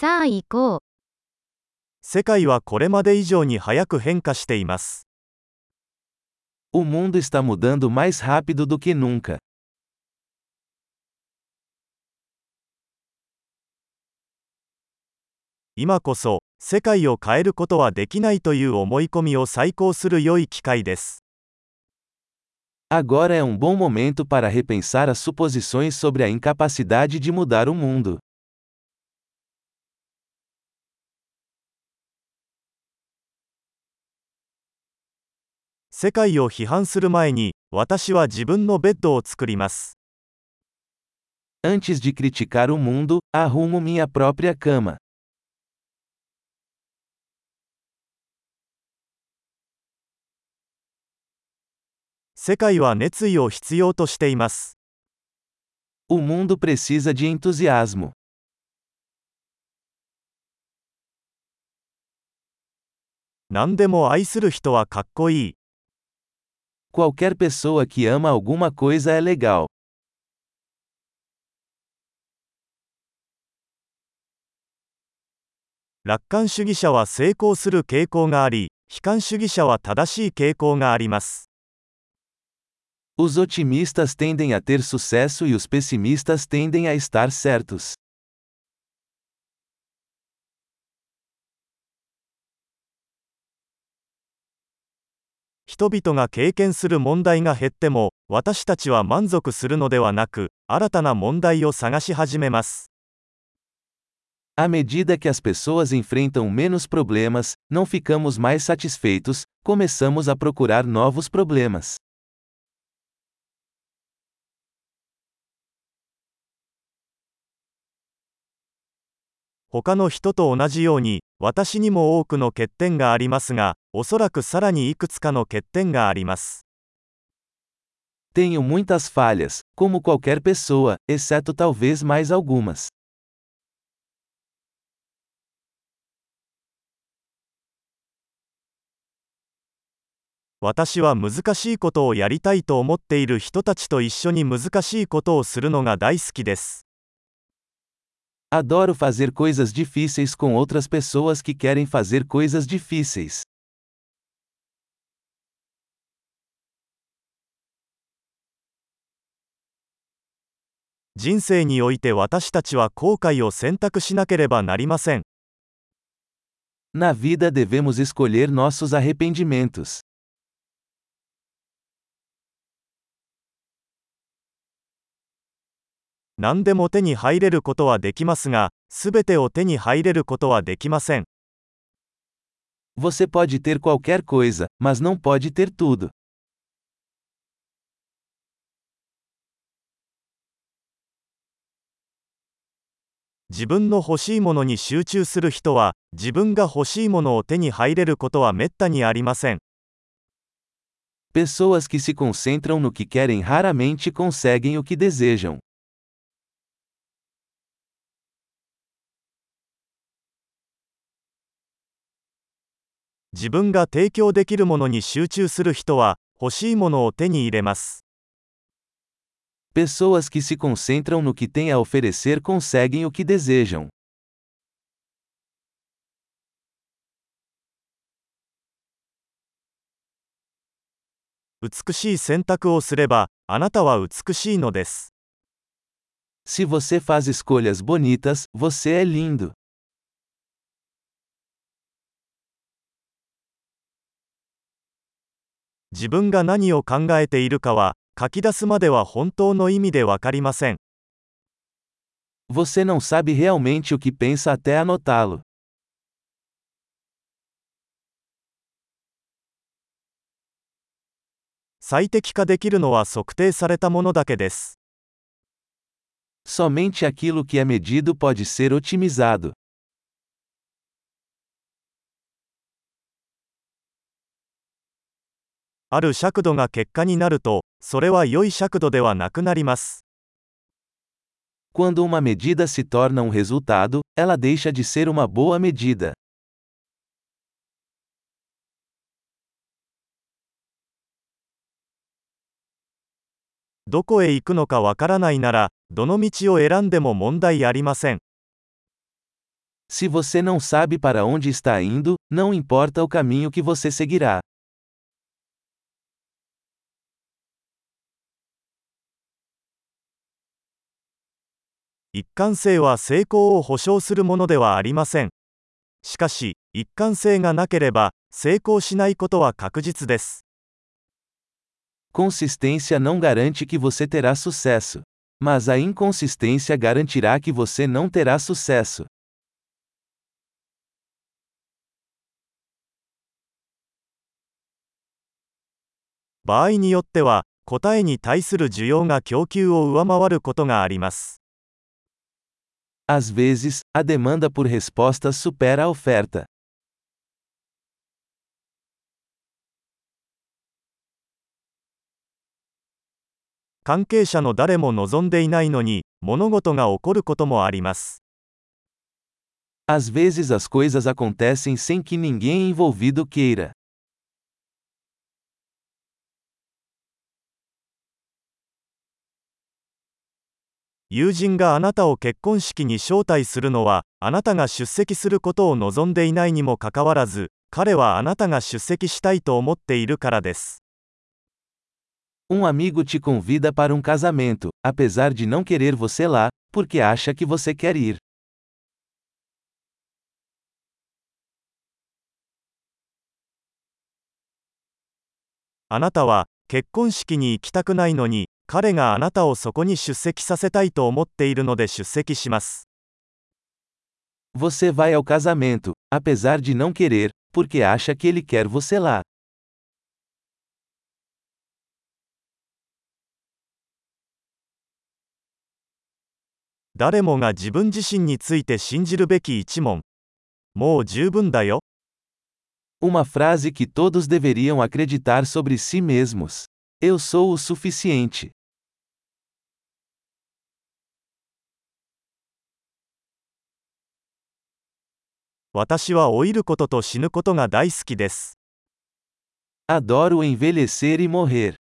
さあ行こう。世界はこれまで以上に早く変化しています。O mundo está mudando mais rápido do que nunca. 今こそ、世界を変えることはできないという思い込みを再考する良い機会です。Agora é um bom momento para repensar as suposições sobre a incapacidade de mudar o mundo. 世界を批判する前に、私は自分のベッドを作ります。Antes de criticar o mundo, arrumo minha própria cama. 世界は熱意を必要としています。O mundo precisa de entusiasmo. 何でも愛する人はかっこいい。Qualquer pessoa que ama alguma coisa é legal. Os otimistas tendem a ter sucesso e os pessimistas tendem a estar certos. 人々が経験する問題が減っても、私たちは満足するのではなく、新たな問題を探し始めます。À medida que as pessoas enfrentam menos problemas, não ficamos mais satisfeitos, começamos a procurar novos problemas. 他の人と同じように、私にも多くの欠点がありますが、おそらくさらにいくつかの欠点があります。Tenho muitas falhas, como qualquer pessoa, exceto talvez mais algumas. 私は難しいことをやりたいと思っている人たちと一緒に難しいことをするのが大好きです。Adoro fazer coisas difíceis com outras pessoas que querem fazer coisas difíceis. Na vida devemos escolher nossos arrependimentos. 何でも手に入れることはできますが、すべてを手に入れることはできません。Você pode ter qualquer coisa, mas não pode ter tudo. 自分の欲しいものに集中する人は、自分が欲しいものを手に入れることはめったにありません。Pessoas que se concentram no que querem raramente conseguem o que desejam. 自分が提供できるものに集中する人は、欲しいものを手に入れます。Pessoas que se concentram no que têm a oferecer conseguem o que desejam. 美しい選択をすれば、あなたは美しいのです。Se você faz escolhas bonitas, você é lindo. 自分が何を考えているかは、書き出すまでは本当の意味でわかりません。Você não sabe realmente o que pensa até anotá-lo. 最適化できるのは測定されたものだけです。Somente aquilo que é medido pode ser otimizado. ある尺度が結果になると、それは良い尺度ではなくなります。 Quando uma medida se torna um resultado, ela deixa de ser uma boa medida. どこへ行くのかわからないなら、どの道を選んでも問題ありません。 Se você não sabe para onde está indo, não importa o caminho que você seguirá. 一貫性は成功を保証するものではありませんしかし一貫性がなければ成功しないことは確実です Consistência não garante que você terá sucesso. Mas a inconsistência garantirá que você não terá sucesso. 場合によっては答えに対する需要が供給を上回ることがあります Às vezes, a demanda por respostas supera a oferta. Às vezes as coisas acontecem sem que ninguém envolvido queira. 友人があなたを結婚式に招待するのはあなたが出席することを望んでいないにもかかわらず彼はあなたが出席したいと思っているからです Um amigo te convida para um casamento, apesar de não querer você lá, porque acha que você quer ir. あなたは結婚式に行きたくないのに彼があなたをそこに出席させたいと思っているので出席します Você vai ao casamento, apesar de não querer, porque acha que ele quer você lá. 誰もが自分自身について信じるべき一問もう十分だよ Uma frase que todos deveriam acreditar sobre si mesmos. Eu sou o suficiente. 私は老いることと死ぬことが大好きです Adoro envelhecer e morrer.